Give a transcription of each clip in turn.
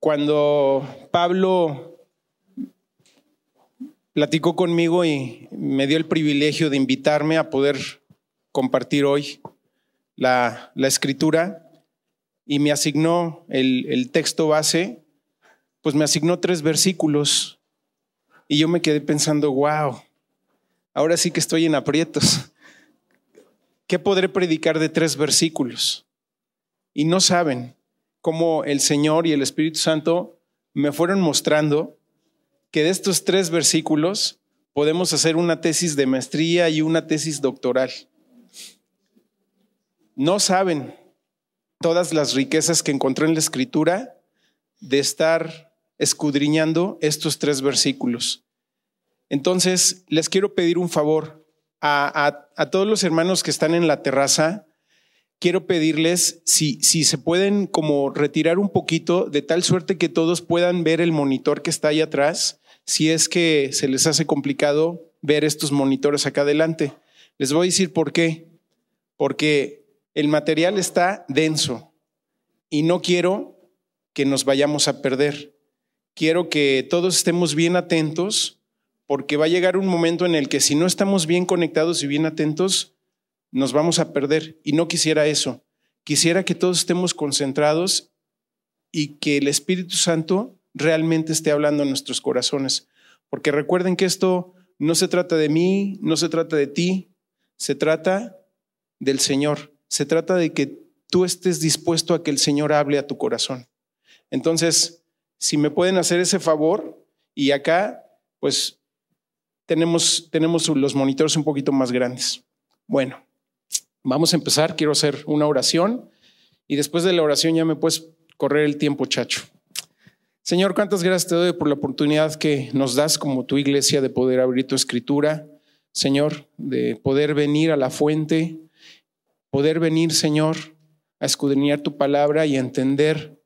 Cuando Pablo platicó conmigo y me dio el privilegio de invitarme a poder compartir hoy la, escritura y me asignó el, el texto base, pues me asignó tres versículos y yo me quedé pensando, wow, ahora sí que estoy en aprietos. ¿Qué podré predicar de tres versículos? Y no saben cómo el Señor y el Espíritu Santo me fueron mostrando que de estos tres versículos podemos hacer una tesis de maestría y una tesis doctoral. No saben todas las riquezas que encontré en la escritura de estar escudriñando estos tres versículos. Entonces, les quiero pedir un favor a, todos los hermanos que están en la terraza. Quiero pedirles si, si se pueden como retirar un poquito de tal suerte que todos puedan ver el monitor que está ahí atrás si es que se les hace complicado ver estos monitores acá adelante. Les voy a decir por qué. Porque el material está denso y no quiero que nos vayamos a perder. Quiero que todos estemos bien atentos porque va a llegar un momento en el que si no estamos bien conectados y bien atentos, nos vamos a perder. Y no quisiera eso. Quisiera que todos estemos concentrados y que el Espíritu Santo realmente esté hablando en nuestros corazones. Porque recuerden que esto no se trata de mí, no se trata de ti, se trata del Señor. Se trata de que tú estés dispuesto a que el Señor hable a tu corazón. Entonces, si me pueden hacer ese favor, y acá, pues tenemos, tenemos los monitores un poquito más grandes. Bueno, vamos a empezar. Quiero hacer una oración y después de la oración ya me puedes correr el tiempo, chacho. Señor, cuántas gracias te doy por la oportunidad que nos das como tu iglesia de poder abrir tu escritura, Señor, de poder venir a la fuente, poder venir, Señor, a escudriñar tu palabra y a entender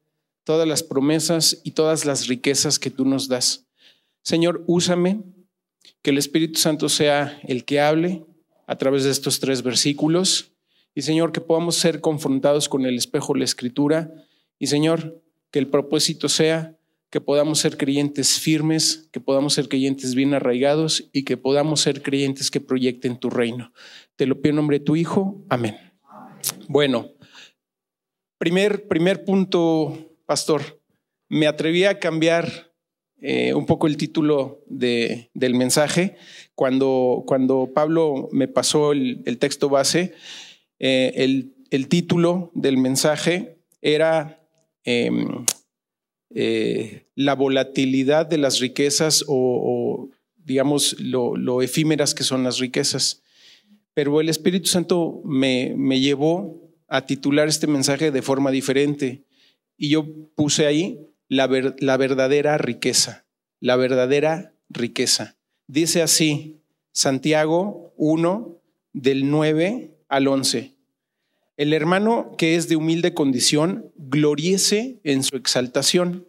todas las promesas y todas las riquezas que tú nos das. Señor, úsame, que el Espíritu Santo sea el que hable a través de estos tres versículos. Y Señor, que podamos ser confrontados con el espejo de la Escritura. Y Señor, que el propósito sea que podamos ser creyentes firmes, que podamos ser creyentes bien arraigados y que podamos ser creyentes que proyecten tu reino. Te lo pido en nombre de tu Hijo. Amén. Bueno, primer, primer punto, pastor. Me atreví a cambiar eh, un poco el título de, del mensaje. Cuando, cuando Pablo me pasó el, texto base, eh, el, título del mensaje era em, eh, la volatilidad de las riquezas o, digamos, lo, efímeras que son las riquezas. Pero el Espíritu Santo me, me llevó a titular este mensaje de forma diferente. Y yo puse ahí la, la verdadera riqueza, la verdadera riqueza. Dice así, Santiago 1, del 9 al 11. El hermano que es de humilde condición, gloriese en su exaltación,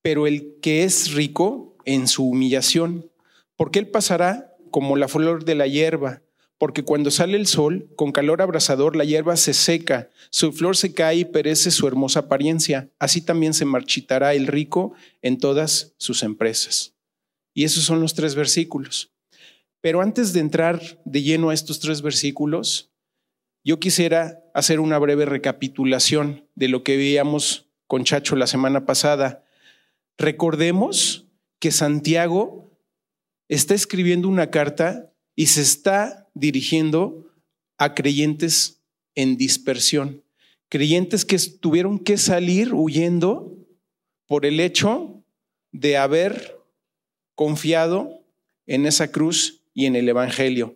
pero el que es rico en su humillación, porque él pasará como la flor de la hierba, porque cuando sale el sol, con calor abrasador, la hierba se seca, su flor se cae y perece su hermosa apariencia. Así también se marchitará el rico en todas sus empresas. Y esos son los tres versículos. Pero antes de entrar de lleno a estos tres versículos, yo quisiera hacer una breve recapitulación de lo que veíamos con Chacho la semana pasada. Recordemos que Santiago está escribiendo una carta y se está dirigiendo a creyentes en dispersión, creyentes que tuvieron que salir huyendo por el hecho de haber confiado en esa cruz y en el Evangelio.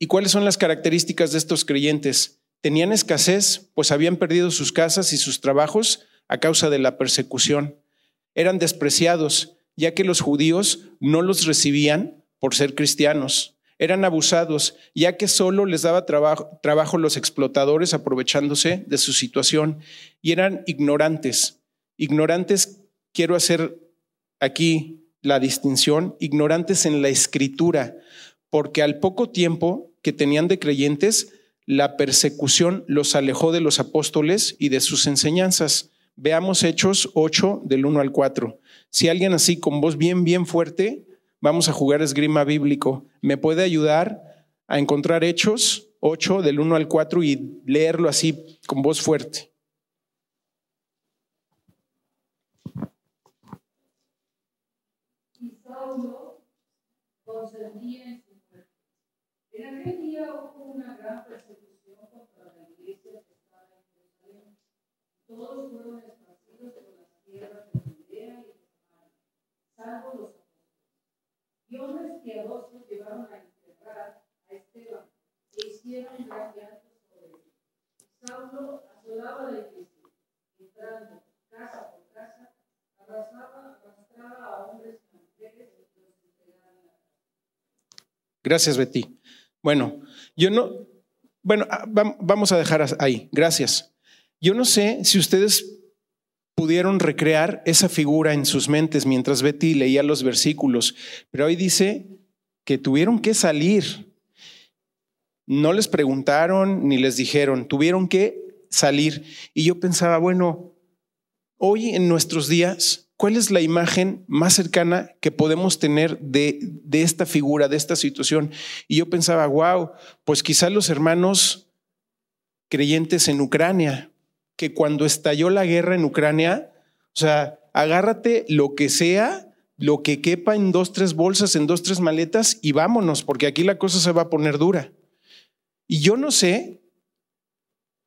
¿Y cuáles son las características de estos creyentes? Tenían escasez, pues habían perdido sus casas y sus trabajos a causa de la persecución. Eran despreciados, ya que los judíos no los recibían por ser cristianos. Eran abusados, ya que solo les daba trabajo, trabajo los explotadores aprovechándose de su situación. Y eran ignorantes. Ignorantes, quiero hacer aquí la distinción, ignorantes en la escritura, porque al poco tiempo que tenían de creyentes, la persecución los alejó de los apóstoles y de sus enseñanzas. Veamos Hechos 8 del 1 al 4. Si alguien así con voz bien, bien fuerte, vamos a jugar esgrima bíblico. ¿Me puede ayudar a encontrar Hechos 8 del 1 al 4 y leerlo así con voz fuerte? En aquel día hubo una gran persecución contra la iglesia que estaba en Jerusalén. Todos fueron esparcidos por las tierras de Judea y de Samaria, salvo los apóstoles. Y hombres piadosos llevaron a enterrar a Esteban e hicieron gran llanto sobre él. Saulo asolaba la iglesia, entrando casa por casa, arrasaba, arrastraba a hombres y mujeres y los entregaban a la Gracias, Betty. Bueno, yo no, bueno, ah, vamos a dejar ahí, gracias. Yo no sé si ustedes pudieron recrear esa figura en sus mentes mientras Betty leía los versículos, pero hoy dice que tuvieron que salir. No les preguntaron ni les dijeron, tuvieron que salir. Y yo pensaba, bueno, hoy en nuestros días ¿Cuál es la imagen más cercana que podemos tener de, de, esta figura, de esta situación? Y yo pensaba, wow, pues quizás los hermanos creyentes en Ucrania, que cuando estalló la guerra en Ucrania, o sea, agárrate lo que sea, lo que quepa en dos, tres bolsas, en dos, tres maletas y vámonos, porque aquí la cosa se va a poner dura. Y yo no sé,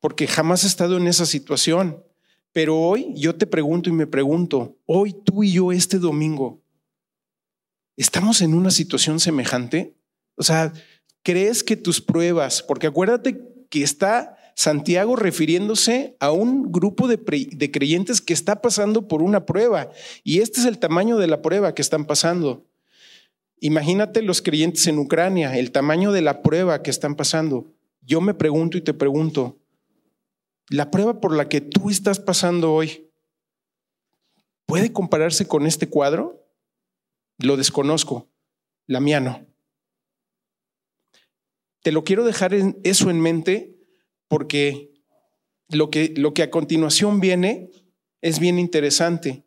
porque jamás he estado en esa situación, pero hoy yo te pregunto y me pregunto, hoy tú y yo este domingo, ¿estamos en una situación semejante? O sea, ¿crees que tus pruebas, porque acuérdate que está Santiago refiriéndose a un grupo de, de, creyentes que está pasando por una prueba y este es el tamaño de la prueba que están pasando. Imagínate los creyentes en Ucrania, el tamaño de la prueba que están pasando. Yo me pregunto y te pregunto, la prueba por la que tú estás pasando hoy puede compararse con este cuadro? Lo desconozco, la mía no. Te lo quiero dejar en eso en mente porque lo que, lo que a continuación viene es bien interesante.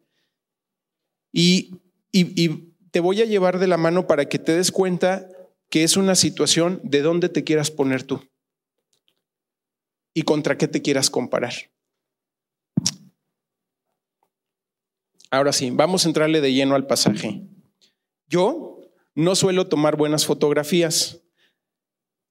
Y, y, y te voy a llevar de la mano para que te des cuenta que es una situación de dónde te quieras poner tú y contra qué te quieras comparar. Ahora sí, vamos a entrarle de lleno al pasaje. Yo no suelo tomar buenas fotografías.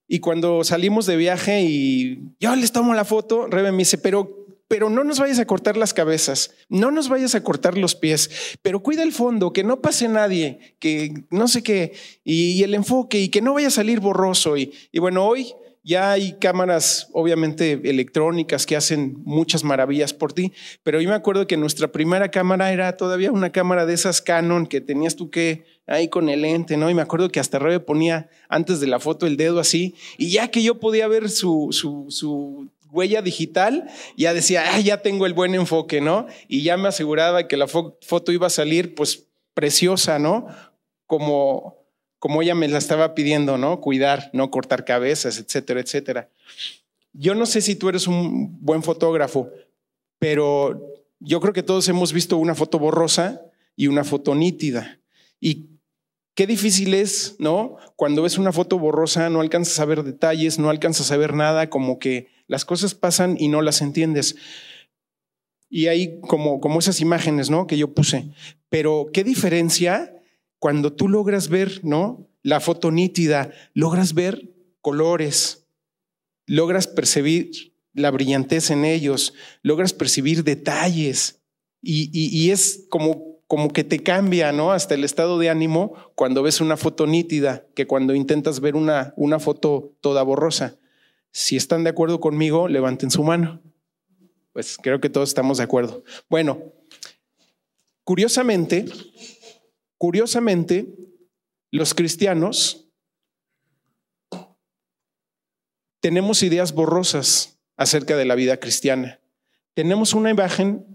Y cuando salimos de viaje y yo les tomo la foto, Rebe me dice, pero, pero no nos vayas a cortar las cabezas, no nos vayas a cortar los pies, pero cuida el fondo, que no pase nadie, que no sé qué, y, el enfoque, y que no vaya a salir borroso. Y, y bueno, hoy ya hay cámaras, obviamente, electrónicas que hacen muchas maravillas por ti, pero yo me acuerdo que nuestra primera cámara era todavía una cámara de esas Canon que tenías tú que ahí con el lente, ¿no? Y me acuerdo que hasta Rebe ponía antes de la foto el dedo así, y ya que yo podía ver su, su, su huella digital, ya decía, ah, ya tengo el buen enfoque, ¿no? Y ya me aseguraba que la foto iba a salir, pues, preciosa, ¿no? Como, como ella me la estaba pidiendo, ¿no? Cuidar, no cortar cabezas, etcétera, etcétera. Yo no sé si tú eres un buen fotógrafo, pero yo creo que todos hemos visto una foto borrosa y una foto nítida. Y qué difícil es, ¿no? Cuando ves una foto borrosa no alcanzas a ver detalles, no alcanzas a ver nada, como que las cosas pasan y no las entiendes. Y hay como, como esas imágenes, ¿no? Que yo puse. Pero qué diferencia cuando tú logras ver, ¿no? La foto nítida, logras ver colores, logras percibir la brillantez en ellos, logras percibir detalles y, es como, como que te cambia, ¿no? Hasta el estado de ánimo cuando ves una foto nítida que cuando intentas ver una, una foto toda borrosa. Si están de acuerdo conmigo, levanten su mano. Pues creo que todos estamos de acuerdo. Bueno, curiosamente, Curiosamente, los cristianos tenemos ideas borrosas acerca de la vida cristiana. Tenemos una imagen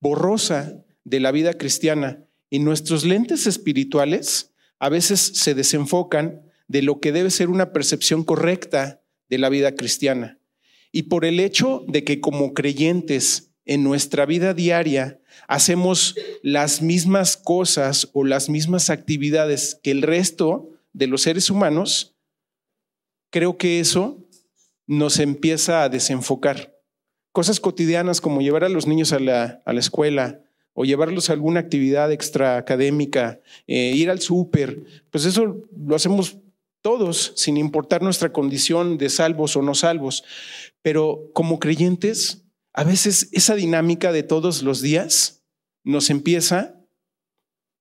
borrosa de la vida cristiana y nuestros lentes espirituales a veces se desenfocan de lo que debe ser una percepción correcta de la vida cristiana. Y por el hecho de que como creyentes en nuestra vida diaria hacemos las mismas cosas o las mismas actividades que el resto de los seres humanos, creo que eso nos empieza a desenfocar. Cosas cotidianas como llevar a los niños a la, a la escuela o llevarlos a alguna actividad extraacadémica, eh, ir al súper, pues eso lo hacemos todos, sin importar nuestra condición de salvos o no salvos. Pero como creyentes, a veces esa dinámica de todos los días nos empieza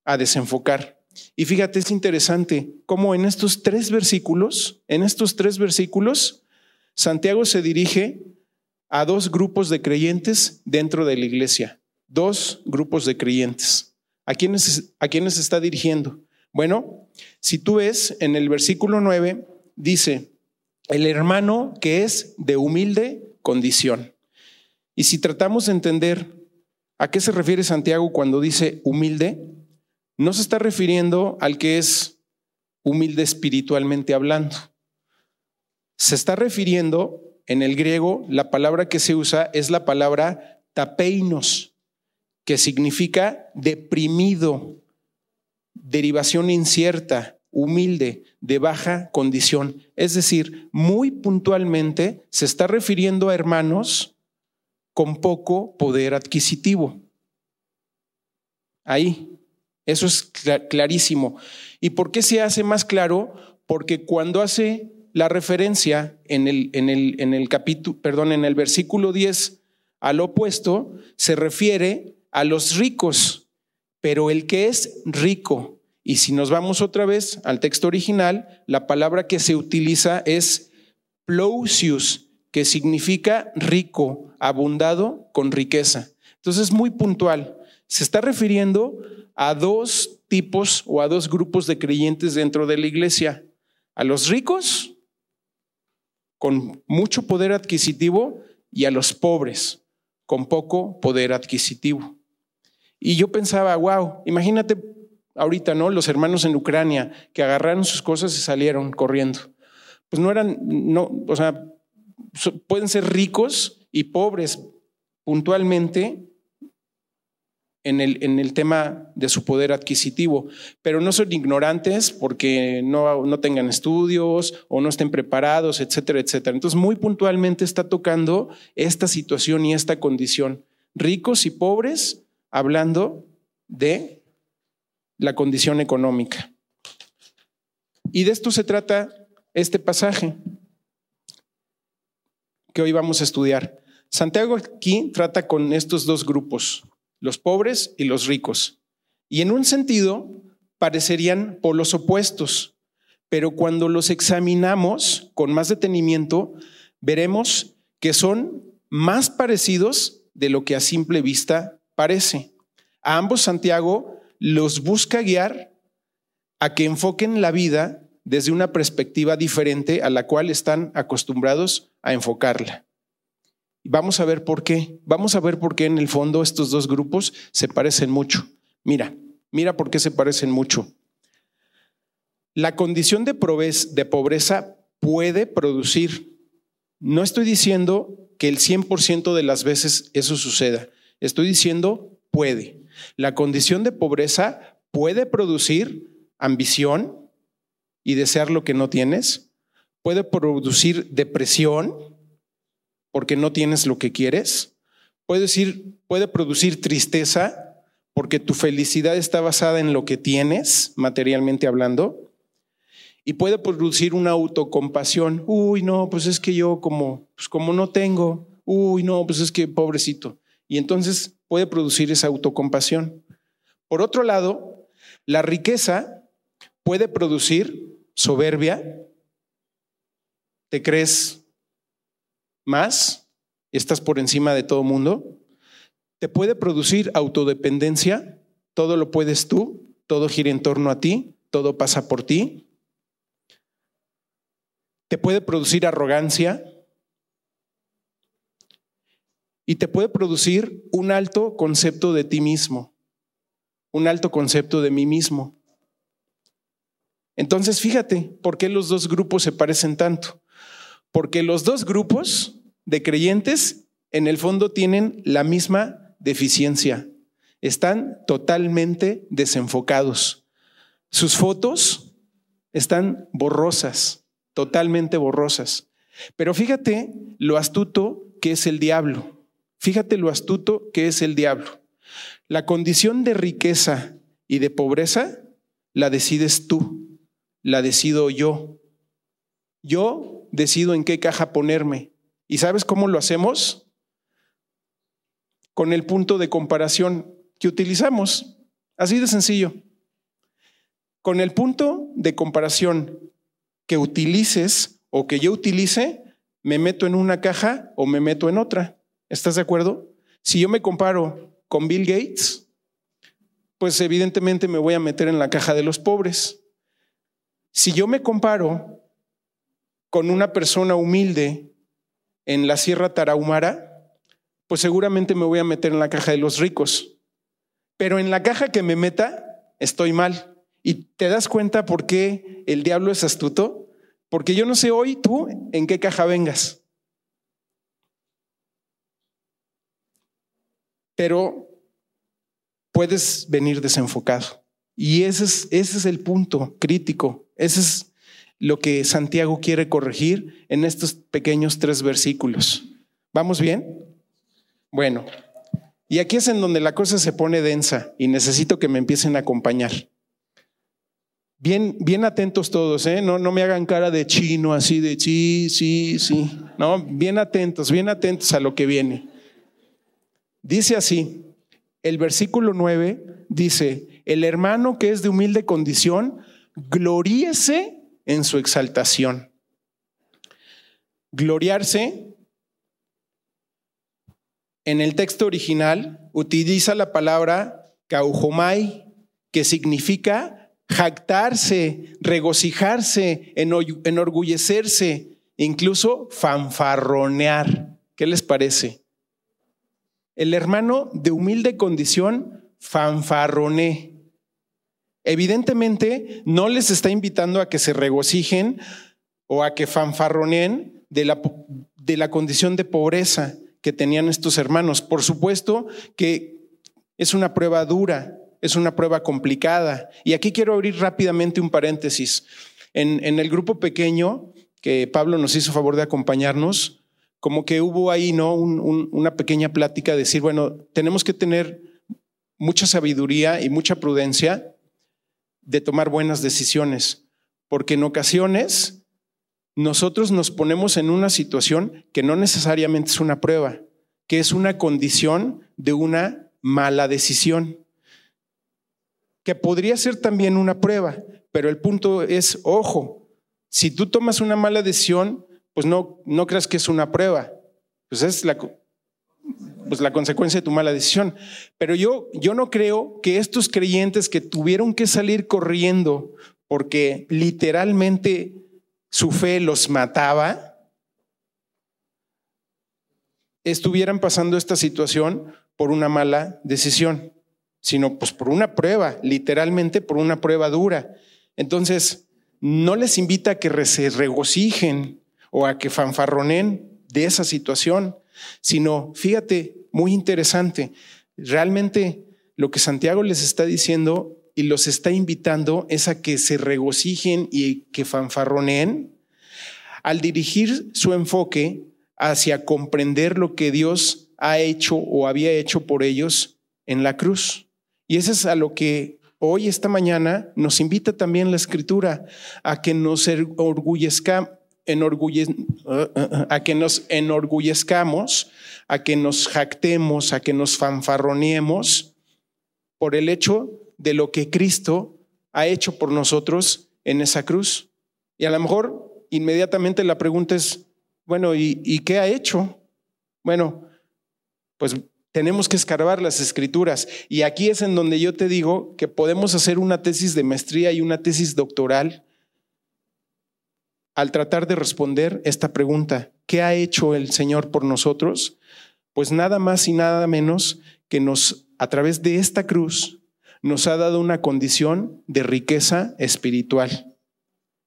a desenfocar. Y fíjate, es interesante cómo en estos tres versículos, en estos tres versículos, Santiago se dirige a dos grupos de creyentes dentro de la iglesia, dos grupos de creyentes. ¿A quiénes, a quiénes está dirigiendo? Bueno, si tú ves en el versículo 9, dice, el hermano que es de humilde condición. Y si tratamos de entender a qué se refiere Santiago cuando dice humilde, no se está refiriendo al que es humilde espiritualmente hablando. Se está refiriendo, en el griego, la palabra que se usa es la palabra tapeinos, que significa deprimido, derivación incierta, humilde, de baja condición. Es decir, muy puntualmente se está refiriendo a hermanos con poco poder adquisitivo. Ahí, eso es clarísimo. ¿Y por qué se hace más claro? Porque cuando hace la referencia en el, en el, en el capítulo, perdón, en el versículo 10 al opuesto, se refiere a los ricos, pero el que es rico. Y si nos vamos otra vez al texto original, la palabra que se utiliza es plosius, que significa rico, abundado con riqueza. Entonces es muy puntual. Se está refiriendo a dos tipos o a dos grupos de creyentes dentro de la iglesia. A los ricos, con mucho poder adquisitivo, y a los pobres, con poco poder adquisitivo. Y yo pensaba, wow, imagínate ahorita, ¿no? Los hermanos en Ucrania que agarraron sus cosas y salieron corriendo. Pues no eran, no, o sea, pueden ser ricos y pobres puntualmente, en el, en el tema de su poder adquisitivo, pero no son ignorantes porque no, no tengan estudios o no estén preparados, etcétera, etcétera. Entonces, muy puntualmente está tocando esta situación y esta condición. Ricos y pobres, hablando de la condición económica. Y de esto se trata este pasaje que hoy vamos a estudiar. Santiago aquí trata con estos dos grupos, los pobres y los ricos. Y en un sentido parecerían polos opuestos, pero cuando los examinamos con más detenimiento, veremos que son más parecidos de lo que a simple vista parece. A ambos Santiago los busca guiar a que enfoquen la vida desde una perspectiva diferente a la cual están acostumbrados a enfocarla. Vamos a ver por qué. Vamos a ver por qué en el fondo estos dos grupos se parecen mucho. Mira, mira por qué se parecen mucho. La condición de pobreza puede producir. No estoy diciendo que el 100% de las veces eso suceda. Estoy diciendo puede. La condición de pobreza puede producir ambición y desear lo que no tienes. Puede producir depresión porque no tienes lo que quieres. Puede, producir tristeza porque tu felicidad está basada en lo que tienes, materialmente hablando. Y puede producir una autocompasión. Uy, no, pues es que yo como, pues como no tengo. Uy, no, pues es que pobrecito. Y entonces puede producir esa autocompasión. Por otro lado, la riqueza puede producir soberbia. Te crees más, estás por encima de todo mundo, te puede producir autodependencia, todo lo puedes tú, todo gira en torno a ti, todo pasa por ti. Te puede producir arrogancia y te puede producir un alto concepto de ti mismo, un alto concepto de mí mismo. Entonces, fíjate, ¿por qué los dos grupos se parecen tanto? Porque los dos grupos de creyentes en el fondo tienen la misma deficiencia. Están totalmente desenfocados. Sus fotos están borrosas, totalmente borrosas. Pero fíjate lo astuto que es el diablo. Fíjate lo astuto que es el diablo. La condición de riqueza y de pobreza la decides tú, la decido yo. Yo decido en qué caja ponerme. ¿Y sabes cómo lo hacemos? Con el punto de comparación que utilizamos. Así de sencillo. Con el punto de comparación que utilices o que yo utilice, me meto en una caja o me meto en otra. ¿Estás de acuerdo? Si yo me comparo con Bill Gates, pues evidentemente me voy a meter en la caja de los pobres. Si yo me comparo con una persona humilde en la Sierra Tarahumara, pues seguramente me voy a meter en la caja de los ricos. Pero en la caja que me meta, estoy mal. ¿Y te das cuenta por qué el diablo es astuto? Porque yo no sé hoy tú en qué caja vengas. Pero puedes venir desenfocado. Y ese es, ese es el punto crítico. Ese es lo que Santiago quiere corregir en estos pequeños tres versículos. ¿Vamos bien? Bueno, y aquí es en donde la cosa se pone densa y necesito que me empiecen a acompañar. Bien, bien atentos todos, ¿eh? No, no me hagan cara de chino así de sí, sí, sí. No, bien atentos, bien atentos a lo que viene. Dice así, el versículo 9 dice, el hermano que es de humilde condición, gloríese en su exaltación. Gloriarse en el texto original utiliza la palabra caujomai, que significa jactarse, regocijarse, enorgullecerse, incluso fanfarronear. ¿Qué les parece? El hermano de humilde condición fanfarroné. Evidentemente no les está invitando a que se regocijen o a que fanfarroneen de la, de la condición de pobreza que tenían estos hermanos. Por supuesto que es una prueba dura, es una prueba complicada. Y aquí quiero abrir rápidamente un paréntesis. En, en el grupo pequeño que Pablo nos hizo favor de acompañarnos, como que hubo ahí, ¿no? una pequeña plática de decir, bueno, tenemos que tener mucha sabiduría y mucha prudencia de tomar buenas decisiones, porque en ocasiones nosotros nos ponemos en una situación que no necesariamente es una prueba, que es una condición de una mala decisión, que podría ser también una prueba, pero el punto es, ojo, si tú tomas una mala decisión, pues no, no creas que es una prueba, pues es la, pues la consecuencia de tu mala decisión. Pero yo, yo no creo que estos creyentes que tuvieron que salir corriendo porque literalmente su fe los mataba, estuvieran pasando esta situación por una mala decisión, sino pues por una prueba, literalmente por una prueba dura. Entonces, no les invita a que se regocijen o a que fanfarronen de esa situación, sino, fíjate, muy interesante, realmente lo que Santiago les está diciendo y los está invitando es a que se regocijen y que fanfarroneen al dirigir su enfoque hacia comprender lo que Dios ha hecho o había hecho por ellos en la cruz. Y eso es a lo que hoy, esta mañana, nos invita también la Escritura, a que nos a que nos enorgullezcamos, a que nos jactemos, a que nos fanfarroniemos por el hecho de lo que Cristo ha hecho por nosotros en esa cruz. Y a lo mejor inmediatamente la pregunta es, bueno, ¿y, qué ha hecho? Bueno, pues tenemos que escarbar las escrituras. Y aquí es en donde yo te digo que podemos hacer una tesis de maestría y una tesis doctoral al tratar de responder esta pregunta, ¿qué ha hecho el Señor por nosotros? Pues nada más y nada menos que nos, a través de esta cruz, nos ha dado una condición de riqueza espiritual.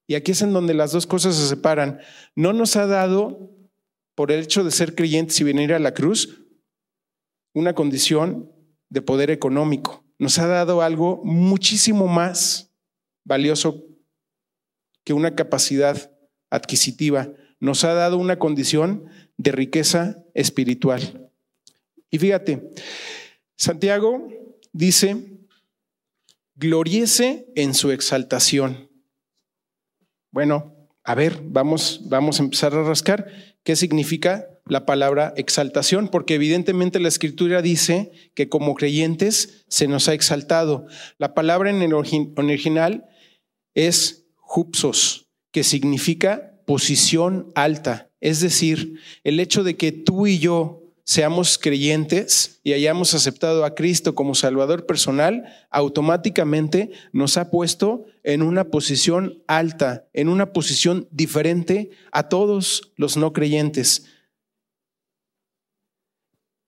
Y aquí es en donde las dos cosas se separan. No nos ha dado por el hecho de ser creyentes y venir a la cruz, una condición de poder económico. Nos ha dado algo muchísimo más valioso que una capacidad adquisitiva. Nos ha dado una condición de riqueza espiritual. Y fíjate, Santiago dice, gloriese en su exaltación. Bueno, a ver, vamos, vamos a empezar a rascar qué significa la palabra exaltación, porque evidentemente la escritura dice que como creyentes se nos ha exaltado. La palabra en el original es jupsos, que significa posición alta. Es decir, el hecho de que tú y yo seamos creyentes y hayamos aceptado a Cristo como Salvador personal, automáticamente nos ha puesto en una posición alta, en una posición diferente a todos los no creyentes.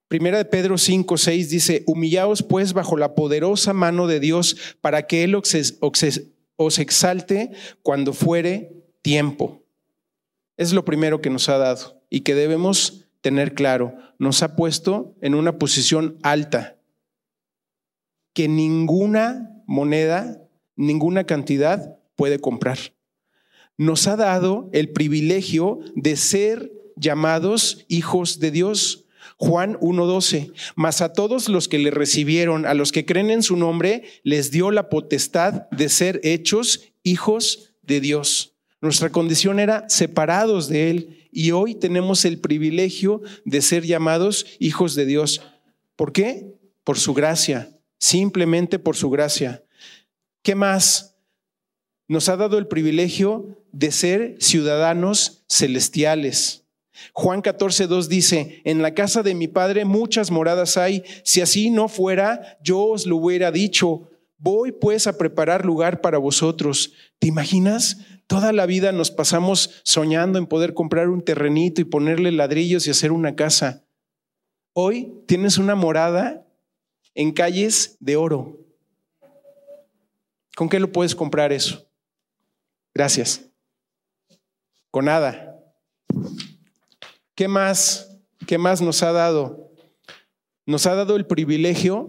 Primera de Pedro 5, 6 dice, humillaos pues bajo la poderosa mano de Dios para que Él os exalte cuando fuere tiempo. Es lo primero que nos ha dado y que debemos tener claro. Nos ha puesto en una posición alta que ninguna moneda, ninguna cantidad puede comprar. Nos ha dado el privilegio de ser llamados hijos de Dios. Juan 1.12, mas a todos los que le recibieron, a los que creen en su nombre, les dio la potestad de ser hechos hijos de Dios. Nuestra condición era separados de Él y hoy tenemos el privilegio de ser llamados hijos de Dios. ¿Por qué? Por su gracia, simplemente por su gracia. ¿Qué más? Nos ha dado el privilegio de ser ciudadanos celestiales. Juan 14, 2 dice, en la casa de mi padre muchas moradas hay, si así no fuera, yo os lo hubiera dicho, voy pues a preparar lugar para vosotros. ¿Te imaginas? Toda la vida nos pasamos soñando en poder comprar un terrenito y ponerle ladrillos y hacer una casa. Hoy tienes una morada en calles de oro. ¿Con qué lo puedes comprar eso? Gracias. Con nada. ¿Qué más? ¿Qué más nos ha dado? Nos ha dado el privilegio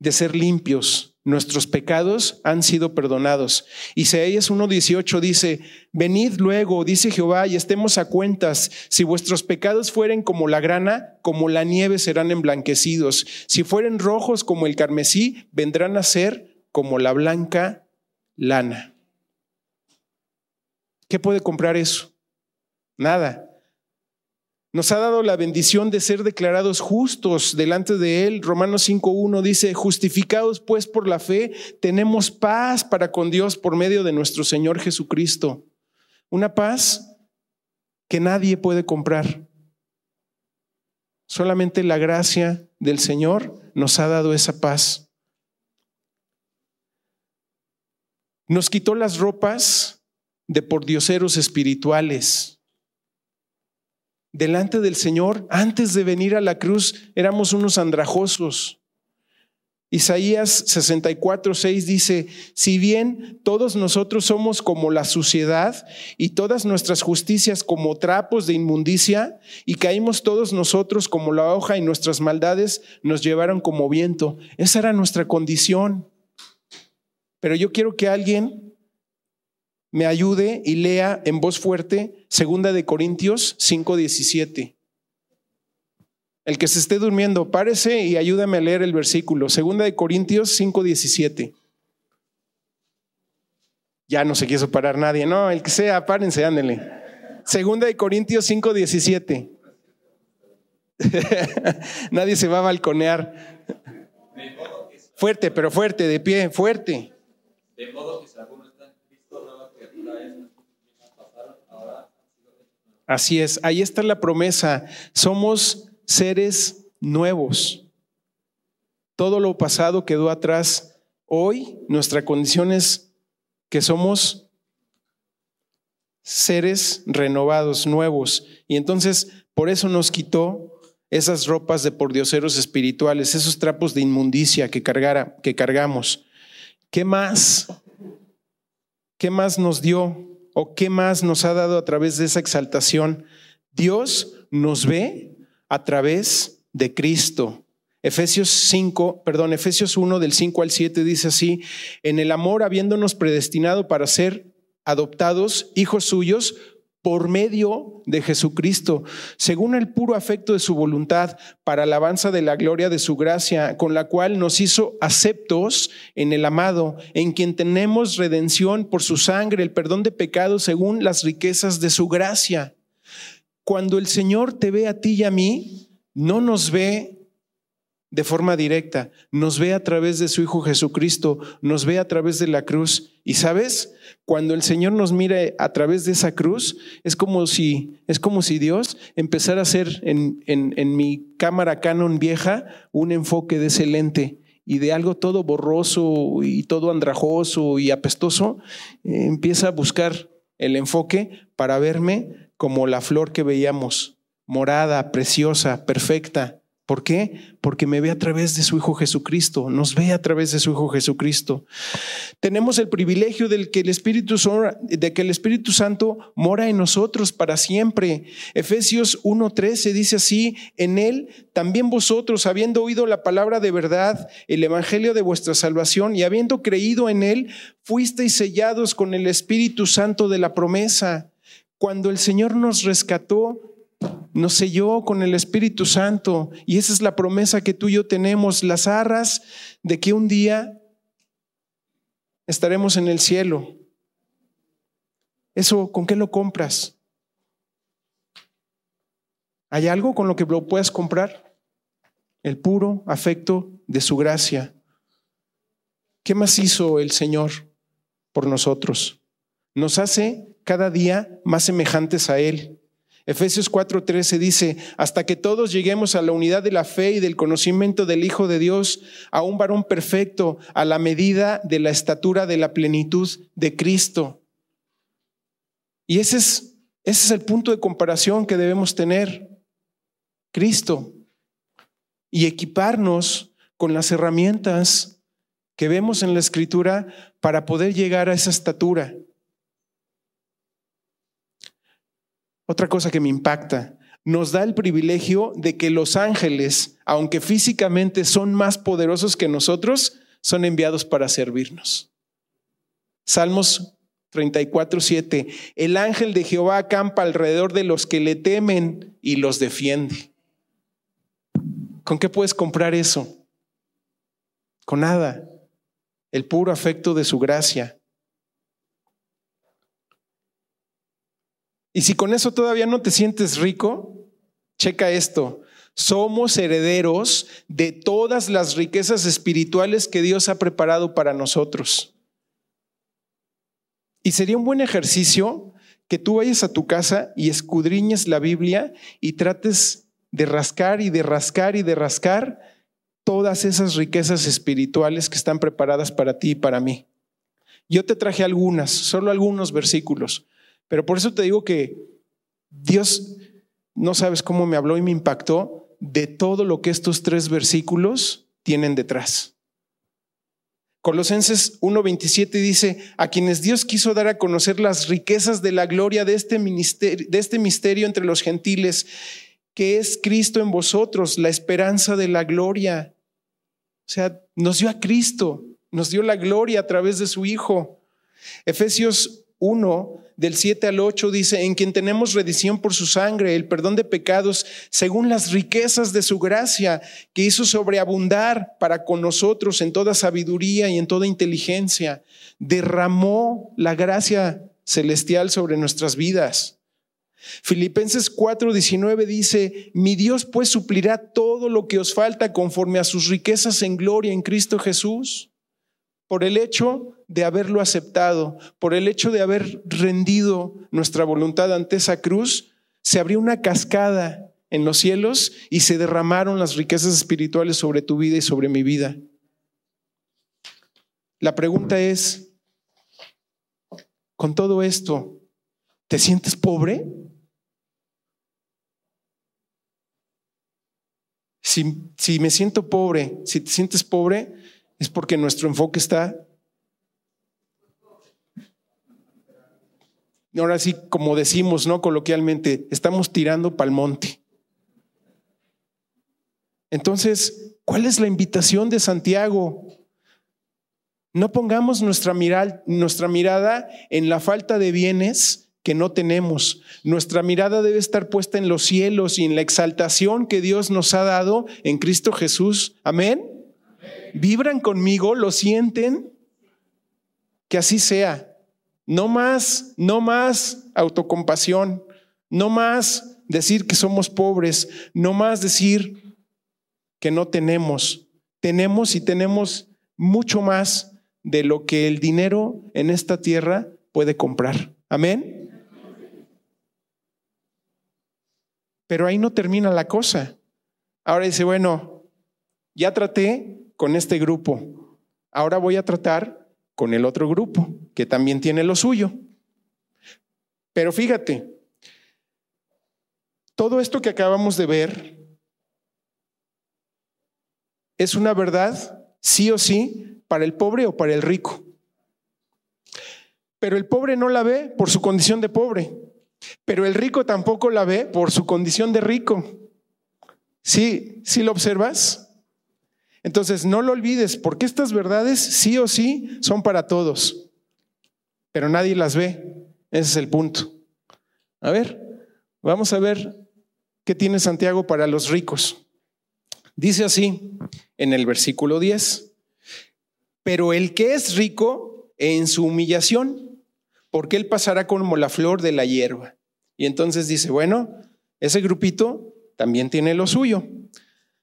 de ser limpios, nuestros pecados han sido perdonados. Isaías 1.18 dice, venid luego, dice Jehová, y estemos a cuentas. Si vuestros pecados fueren como la grana, como la nieve serán emblanquecidos. Si fueren rojos como el carmesí, vendrán a ser como la blanca lana. ¿Qué puede comprar eso? Nada. Nos ha dado la bendición de ser declarados justos delante de Él. Romanos 5.1 dice, justificados pues por la fe, tenemos paz para con Dios por medio de nuestro Señor Jesucristo. Una paz que nadie puede comprar. Solamente la gracia del Señor nos ha dado esa paz. Nos quitó las ropas de pordioseros espirituales delante del Señor, antes de venir a la cruz, éramos unos andrajosos. Isaías 64, 6 dice, si bien todos nosotros somos como la suciedad y todas nuestras justicias como trapos de inmundicia, y caímos todos nosotros como la hoja y nuestras maldades nos llevaron como viento. Esa era nuestra condición. Pero yo quiero que alguien me ayude y lea en voz fuerte Segunda de Corintios 5:17. El que se esté durmiendo, párese y ayúdame a leer el versículo. Segunda de Corintios 5:17. Ya no se quiso parar nadie, no, el que sea, párense, ándenle. Segunda de Corintios 5:17. nadie se va a balconear. Fuerte, pero fuerte, de pie, fuerte. De modo que Así es, ahí está la promesa. Somos seres nuevos. Todo lo pasado quedó atrás. Hoy nuestra condición es que somos seres renovados, nuevos. Y entonces, por eso nos quitó esas ropas de pordioseros espirituales, esos trapos de inmundicia que, cargara, que cargamos. ¿Qué más? ¿Qué más nos dio? ¿O qué más nos ha dado a través de esa exaltación? Dios nos ve a través de Cristo. Efesios 5, perdón, Efesios 1 del 5 al 7 dice así, en el amor habiéndonos predestinado para ser adoptados hijos suyos por medio de Jesucristo, según el puro afecto de su voluntad, para alabanza de la gloria de su gracia, con la cual nos hizo aceptos en el amado, en quien tenemos redención por su sangre, el perdón de pecados según las riquezas de su gracia. Cuando el Señor te ve a ti y a mí, no nos ve de forma directa, nos ve a través de su Hijo Jesucristo, nos ve a través de la cruz. Y sabes, cuando el Señor nos mira a través de esa cruz, es como si, es como si Dios empezara a hacer en, en, mi cámara Canon vieja un enfoque de ese lente y de algo todo borroso y todo andrajoso y apestoso, eh, empieza a buscar el enfoque para verme como la flor que veíamos, morada, preciosa, perfecta, ¿Por qué? Porque me ve a través de su Hijo Jesucristo, nos ve a través de su Hijo Jesucristo. Tenemos el privilegio del que el Espíritu, de que el Espíritu Santo mora en nosotros para siempre. Efesios 1.13 dice así, en Él también vosotros, habiendo oído la palabra de verdad, el Evangelio de vuestra salvación y habiendo creído en Él, fuisteis sellados con el Espíritu Santo de la promesa. Cuando el Señor nos rescató, nos selló con el Espíritu Santo y esa es la promesa que tú y yo tenemos, las arras de que un día estaremos en el cielo. ¿Eso con qué lo compras? ¿Hay algo con lo que lo puedas comprar? El puro afecto de su gracia. ¿Qué más hizo el Señor por nosotros? Nos hace cada día más semejantes a Él. Efesios 4:13 dice, hasta que todos lleguemos a la unidad de la fe y del conocimiento del Hijo de Dios, a un varón perfecto, a la medida de la estatura de la plenitud de Cristo. Y ese es, ese es el punto de comparación que debemos tener, Cristo, y equiparnos con las herramientas que vemos en la Escritura para poder llegar a esa estatura. Otra cosa que me impacta, nos da el privilegio de que los ángeles, aunque físicamente son más poderosos que nosotros, son enviados para servirnos. Salmos 34, 7. El ángel de Jehová acampa alrededor de los que le temen y los defiende. ¿Con qué puedes comprar eso? Con nada. El puro afecto de su gracia. Y si con eso todavía no te sientes rico, checa esto. Somos herederos de todas las riquezas espirituales que Dios ha preparado para nosotros. Y sería un buen ejercicio que tú vayas a tu casa y escudriñes la Biblia y trates de rascar y de rascar y de rascar todas esas riquezas espirituales que están preparadas para ti y para mí. Yo te traje algunas, solo algunos versículos. Pero por eso te digo que Dios, no sabes cómo me habló y me impactó de todo lo que estos tres versículos tienen detrás. Colosenses 1:27 dice, a quienes Dios quiso dar a conocer las riquezas de la gloria de este, de este misterio entre los gentiles, que es Cristo en vosotros, la esperanza de la gloria. O sea, nos dio a Cristo, nos dio la gloria a través de su Hijo. Efesios 1 del 7 al 8 dice, en quien tenemos redición por su sangre, el perdón de pecados, según las riquezas de su gracia, que hizo sobreabundar para con nosotros en toda sabiduría y en toda inteligencia. Derramó la gracia celestial sobre nuestras vidas. Filipenses 4:19 dice, mi Dios pues suplirá todo lo que os falta conforme a sus riquezas en gloria en Cristo Jesús por el hecho de haberlo aceptado, por el hecho de haber rendido nuestra voluntad ante esa cruz, se abrió una cascada en los cielos y se derramaron las riquezas espirituales sobre tu vida y sobre mi vida. La pregunta es, con todo esto, ¿te sientes pobre? Si, si me siento pobre, si te sientes pobre, es porque nuestro enfoque está ahora sí, como decimos, ¿no? Coloquialmente, estamos tirando pa'l monte. Entonces, ¿cuál es la invitación de Santiago? No pongamos nuestra, nuestra mirada en la falta de bienes que no tenemos. Nuestra mirada debe estar puesta en los cielos y en la exaltación que Dios nos ha dado en Cristo Jesús. Amén. ¿Vibran conmigo? ¿Lo sienten? Que así sea. No más, no más autocompasión, no más decir que somos pobres, no más decir que no tenemos. Tenemos y tenemos mucho más de lo que el dinero en esta tierra puede comprar. Amén. Pero ahí no termina la cosa. Ahora dice, bueno, ya traté con este grupo, ahora voy a tratar con el otro grupo, que también tiene lo suyo. Pero fíjate, todo esto que acabamos de ver es una verdad, sí o sí, para el pobre o para el rico. Pero el pobre no la ve por su condición de pobre. Pero el rico tampoco la ve por su condición de rico. ¿Sí? ¿Sí lo observas? Entonces, no lo olvides, porque estas verdades sí o sí son para todos, pero nadie las ve. Ese es el punto. A ver, vamos a ver qué tiene Santiago para los ricos. Dice así en el versículo 10, pero el que es rico en su humillación, porque él pasará como la flor de la hierba. Y entonces dice, bueno, ese grupito también tiene lo suyo.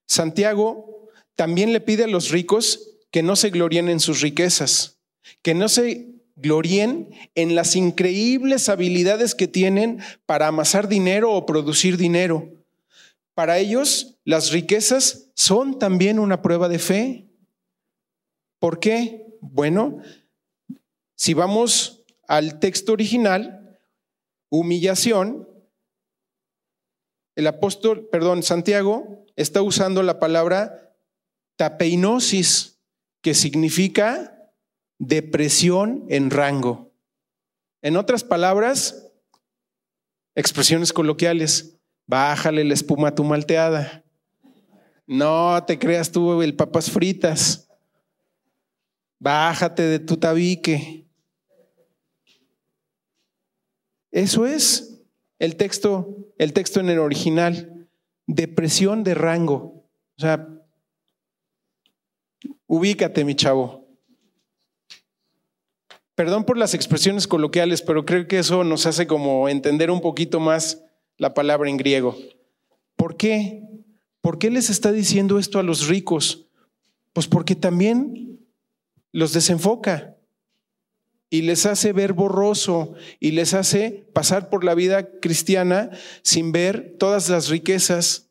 Santiago también le pide a los ricos que no se glorien en sus riquezas, que no se glorien en las increíbles habilidades que tienen para amasar dinero o producir dinero. Para ellos, las riquezas son también una prueba de fe. ¿Por qué? Bueno, si vamos al texto original, humillación, el apóstol, perdón, Santiago está usando la palabra tapeinosis, que significa depresión en rango. En otras palabras, expresiones coloquiales, bájale la espuma a tu malteada. No te creas tú el papas fritas. Bájate de tu tabique. Eso es el texto, el texto en el original. Depresión de rango. O sea, ubícate, mi chavo. Perdón por las expresiones coloquiales, pero creo que eso nos hace como entender un poquito más la palabra en griego. ¿Por qué? ¿Por qué les está diciendo esto a los ricos? Pues porque también los desenfoca y les hace ver borroso y les hace pasar por la vida cristiana sin ver todas las riquezas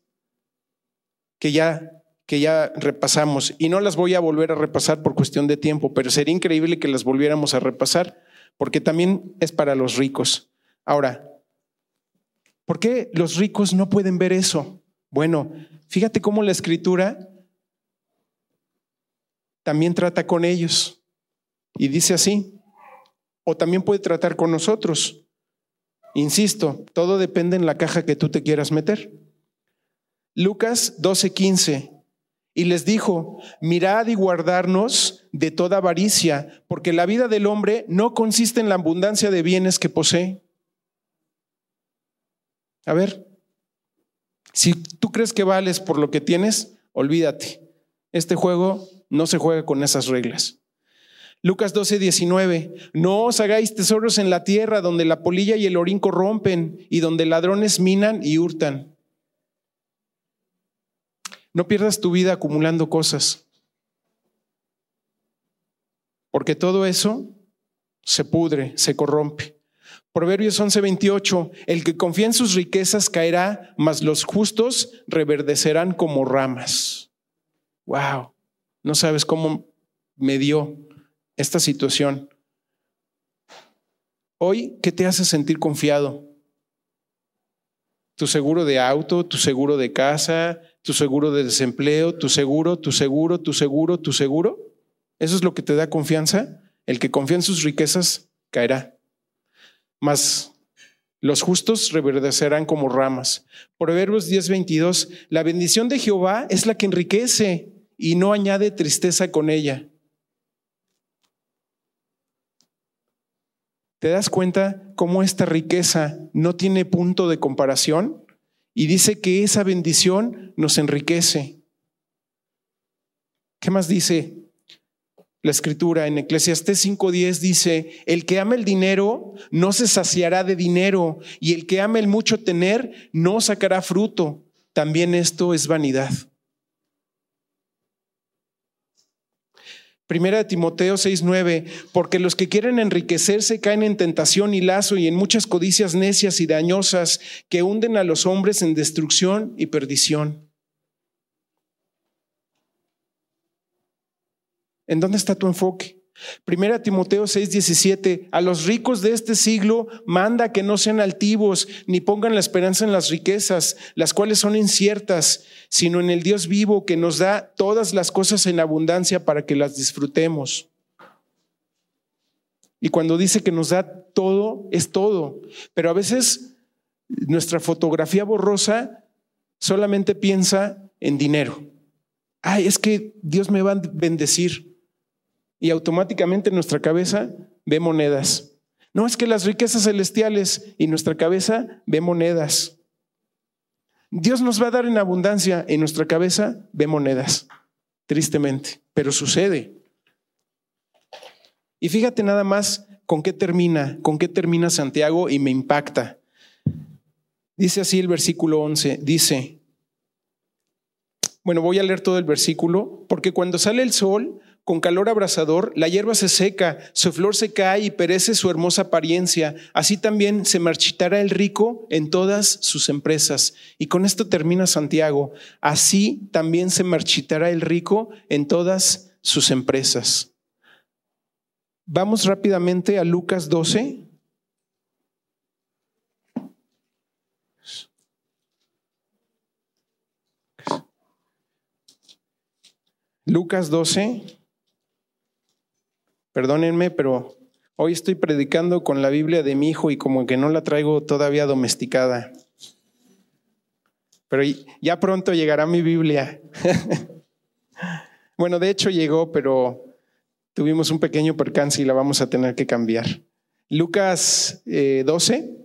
que ya que ya repasamos y no las voy a volver a repasar por cuestión de tiempo, pero sería increíble que las volviéramos a repasar porque también es para los ricos. Ahora, ¿por qué los ricos no pueden ver eso? Bueno, fíjate cómo la escritura también trata con ellos y dice así, o también puede tratar con nosotros. Insisto, todo depende en la caja que tú te quieras meter. Lucas 12:15. Y les dijo, mirad y guardarnos de toda avaricia, porque la vida del hombre no consiste en la abundancia de bienes que posee. A ver, si tú crees que vales por lo que tienes, olvídate. Este juego no se juega con esas reglas. Lucas 12, 19. No os hagáis tesoros en la tierra donde la polilla y el orín corrompen y donde ladrones minan y hurtan. No pierdas tu vida acumulando cosas. Porque todo eso se pudre, se corrompe. Proverbios 11, 28. El que confía en sus riquezas caerá, mas los justos reverdecerán como ramas. Wow. No sabes cómo me dio esta situación. Hoy, ¿qué te hace sentir confiado? Tu seguro de auto, tu seguro de casa, tu seguro de desempleo, tu seguro, tu seguro, tu seguro, tu seguro. ¿Eso es lo que te da confianza? El que confía en sus riquezas caerá. Mas Los justos reverdecerán como ramas. Proverbios 10:22, la bendición de Jehová es la que enriquece y no añade tristeza con ella. ¿Te das cuenta cómo esta riqueza no tiene punto de comparación? Y dice que esa bendición nos enriquece. ¿Qué más dice la escritura en Eclesiastés 5:10 dice, el que ama el dinero no se saciará de dinero y el que ama el mucho tener no sacará fruto. También esto es vanidad. Primera de Timoteo 6:9, porque los que quieren enriquecerse caen en tentación y lazo y en muchas codicias necias y dañosas que hunden a los hombres en destrucción y perdición. ¿En dónde está tu enfoque? Primera Timoteo 6:17, a los ricos de este siglo manda que no sean altivos ni pongan la esperanza en las riquezas, las cuales son inciertas, sino en el Dios vivo que nos da todas las cosas en abundancia para que las disfrutemos. Y cuando dice que nos da todo, es todo. Pero a veces nuestra fotografía borrosa solamente piensa en dinero. Ay, es que Dios me va a bendecir y automáticamente nuestra cabeza ve monedas. No es que las riquezas celestiales y nuestra cabeza ve monedas. Dios nos va a dar en abundancia y nuestra cabeza ve monedas, tristemente, pero sucede. Y fíjate nada más con qué termina, con qué termina Santiago y me impacta. Dice así el versículo 11, dice, bueno, voy a leer todo el versículo, porque cuando sale el sol, con calor abrasador, la hierba se seca, su flor se cae y perece su hermosa apariencia. Así también se marchitará el rico en todas sus empresas. Y con esto termina Santiago. Así también se marchitará el rico en todas sus empresas. Vamos rápidamente a Lucas 12. Lucas 12. Perdónenme, pero hoy estoy predicando con la Biblia de mi hijo y como que no la traigo todavía domesticada. Pero ya pronto llegará mi Biblia. bueno, de hecho llegó, pero tuvimos un pequeño percance y la vamos a tener que cambiar. Lucas 12. Eh,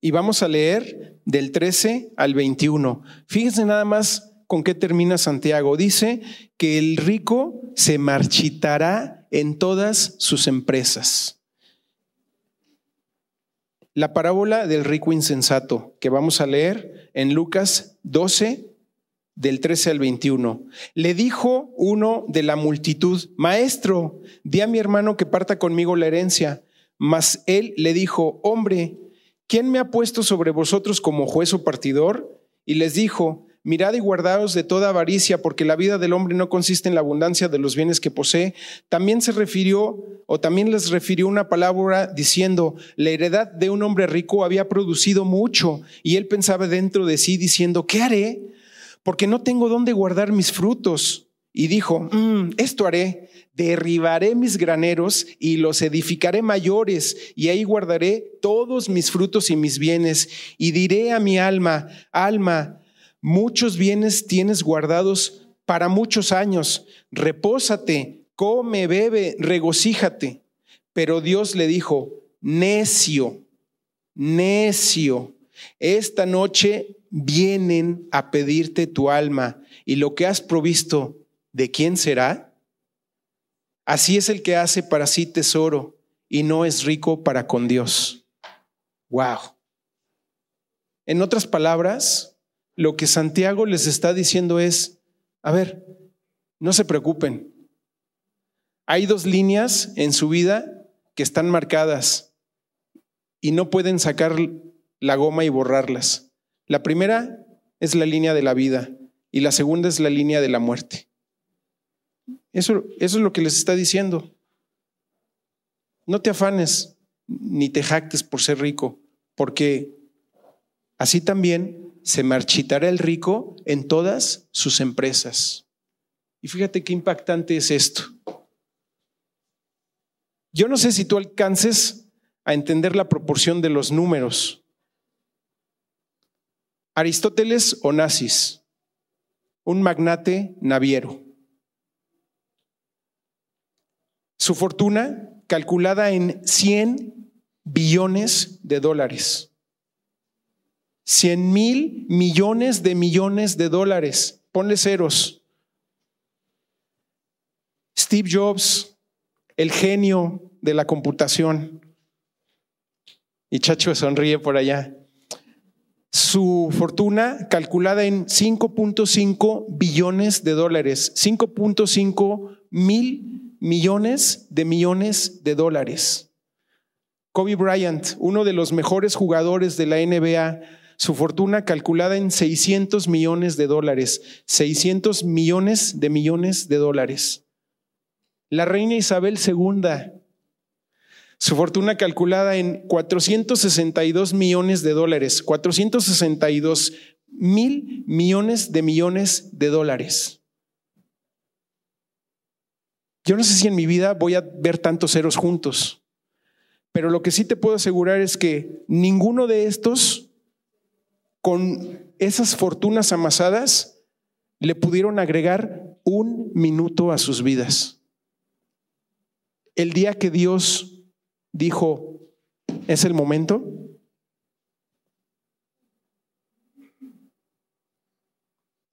y vamos a leer del 13 al 21. Fíjense nada más con qué termina Santiago. Dice que el rico se marchitará en todas sus empresas. La parábola del rico insensato que vamos a leer en Lucas 12, del 13 al 21. Le dijo uno de la multitud, Maestro, di a mi hermano que parta conmigo la herencia. Mas él le dijo, Hombre, ¿quién me ha puesto sobre vosotros como juez o partidor? Y les dijo, Mirad y guardaos de toda avaricia, porque la vida del hombre no consiste en la abundancia de los bienes que posee. También se refirió, o también les refirió una palabra diciendo, la heredad de un hombre rico había producido mucho, y él pensaba dentro de sí diciendo, ¿qué haré? Porque no tengo dónde guardar mis frutos. Y dijo, mm, esto haré, derribaré mis graneros y los edificaré mayores, y ahí guardaré todos mis frutos y mis bienes, y diré a mi alma, alma, muchos bienes tienes guardados para muchos años, repósate, come, bebe, regocíjate. Pero Dios le dijo, necio, necio, esta noche vienen a pedirte tu alma y lo que has provisto, ¿de quién será? Así es el que hace para sí tesoro y no es rico para con Dios. Wow. En otras palabras, lo que Santiago les está diciendo es, a ver, no se preocupen. Hay dos líneas en su vida que están marcadas y no pueden sacar la goma y borrarlas. La primera es la línea de la vida y la segunda es la línea de la muerte. Eso, eso es lo que les está diciendo. No te afanes ni te jactes por ser rico, porque así también se marchitará el rico en todas sus empresas. Y fíjate qué impactante es esto. Yo no sé si tú alcances a entender la proporción de los números. Aristóteles Onassis, un magnate naviero. Su fortuna calculada en 100 billones de dólares. 100 mil millones de millones de dólares. Ponle ceros. Steve Jobs, el genio de la computación. Y Chacho sonríe por allá. Su fortuna calculada en 5.5 billones de dólares, 5.5 mil millones de millones de dólares. Kobe Bryant, uno de los mejores jugadores de la NBA, su fortuna calculada en 600 millones de dólares, 600 millones de millones de dólares. La reina Isabel II, su fortuna calculada en 462 millones de dólares, 462 mil millones de millones de dólares. Yo no sé si en mi vida voy a ver tantos ceros juntos, pero lo que sí te puedo asegurar es que ninguno de estos, con esas fortunas amasadas, le pudieron agregar un minuto a sus vidas. El día que Dios dijo, ¿es el momento?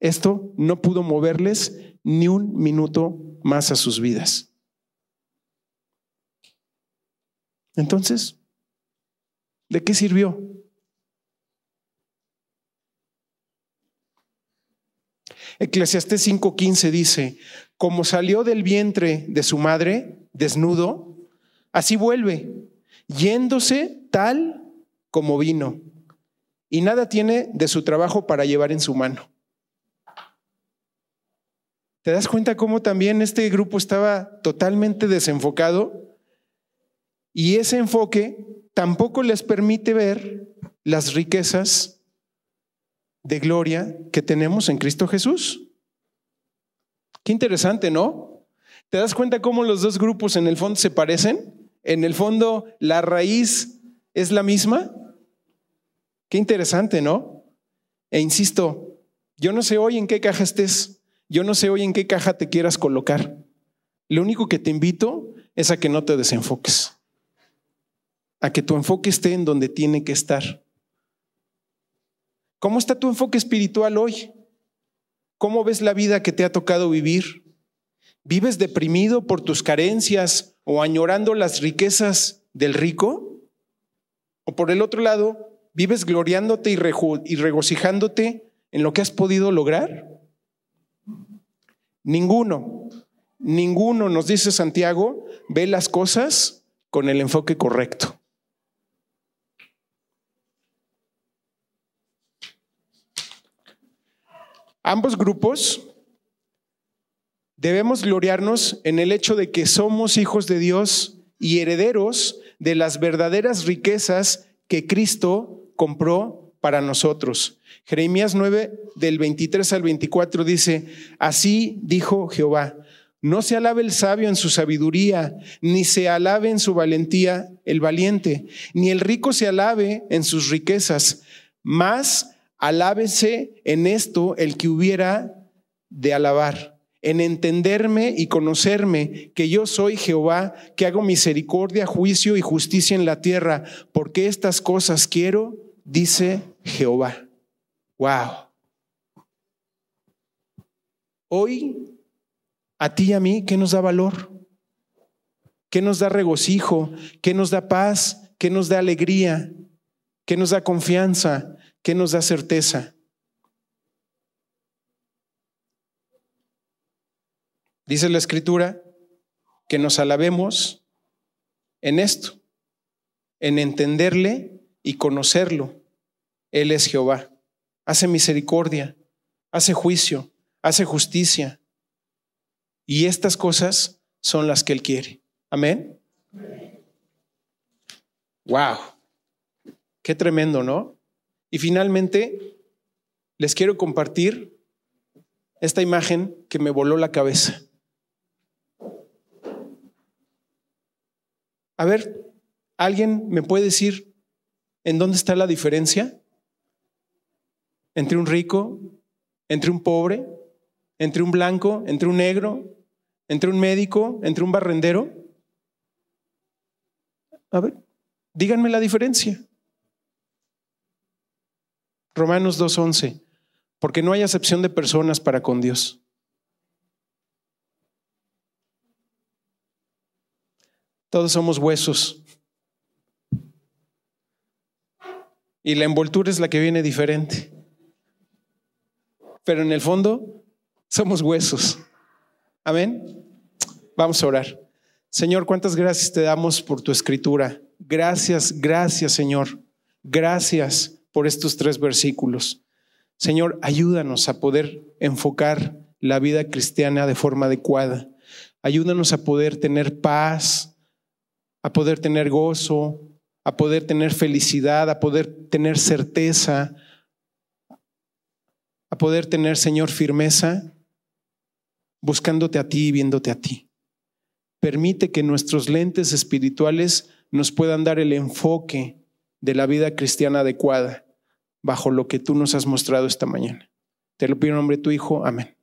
Esto no pudo moverles ni un minuto más a sus vidas. Entonces, ¿de qué sirvió? Eclesiastés 5:15 dice, como salió del vientre de su madre desnudo, así vuelve, yéndose tal como vino, y nada tiene de su trabajo para llevar en su mano. ¿Te das cuenta cómo también este grupo estaba totalmente desenfocado? Y ese enfoque tampoco les permite ver las riquezas de gloria que tenemos en Cristo Jesús. Qué interesante, ¿no? ¿Te das cuenta cómo los dos grupos en el fondo se parecen? En el fondo la raíz es la misma. Qué interesante, ¿no? E insisto, yo no sé hoy en qué caja estés. Yo no sé hoy en qué caja te quieras colocar. Lo único que te invito es a que no te desenfoques, a que tu enfoque esté en donde tiene que estar. ¿Cómo está tu enfoque espiritual hoy? ¿Cómo ves la vida que te ha tocado vivir? ¿Vives deprimido por tus carencias o añorando las riquezas del rico? ¿O por el otro lado, vives gloriándote y, regocijándote en lo que has podido lograr? Ninguno, ninguno, nos dice Santiago, ve las cosas con el enfoque correcto. Ambos grupos debemos gloriarnos en el hecho de que somos hijos de Dios y herederos de las verdaderas riquezas que Cristo compró para nosotros. Jeremías 9 del 23 al 24 dice, así dijo Jehová, no se alabe el sabio en su sabiduría, ni se alabe en su valentía el valiente, ni el rico se alabe en sus riquezas, más alábese en esto el que hubiera de alabar, en entenderme y conocerme que yo soy Jehová, que hago misericordia, juicio y justicia en la tierra, porque estas cosas quiero, dice Jehová. Wow. Hoy, a ti y a mí, ¿qué nos da valor? ¿Qué nos da regocijo? ¿Qué nos da paz? ¿Qué nos da alegría? ¿Qué nos da confianza? ¿Qué nos da certeza? Dice la escritura que nos alabemos en esto, en entenderle y conocerlo. Él es Jehová hace misericordia, hace juicio, hace justicia. Y estas cosas son las que Él quiere. Amén. Wow. Qué tremendo, ¿no? Y finalmente, les quiero compartir esta imagen que me voló la cabeza. A ver, ¿Alguien me puede decir en dónde está la diferencia entre un rico, entre un pobre, entre un blanco, entre un negro, entre un médico, entre un barrendero? A ver, díganme la diferencia. Romanos 2.11, porque no hay acepción de personas para con Dios. Todos somos huesos. Y la envoltura es la que viene diferente. Pero en el fondo somos huesos. Amén. Vamos a orar. Señor, cuántas gracias te damos por tu escritura. Gracias, gracias, Señor. Gracias por estos tres versículos. Señor, ayúdanos a poder enfocar la vida cristiana de forma adecuada. Ayúdanos a poder tener paz, a poder tener gozo, a poder tener felicidad, a poder tener certeza, a poder tener, Señor, firmeza, buscándote a ti y viéndote a ti. Permite que nuestros lentes espirituales nos puedan dar el enfoque de la vida cristiana adecuada bajo lo que tú nos has mostrado esta mañana. Te lo pido en nombre de tu Hijo. Amén.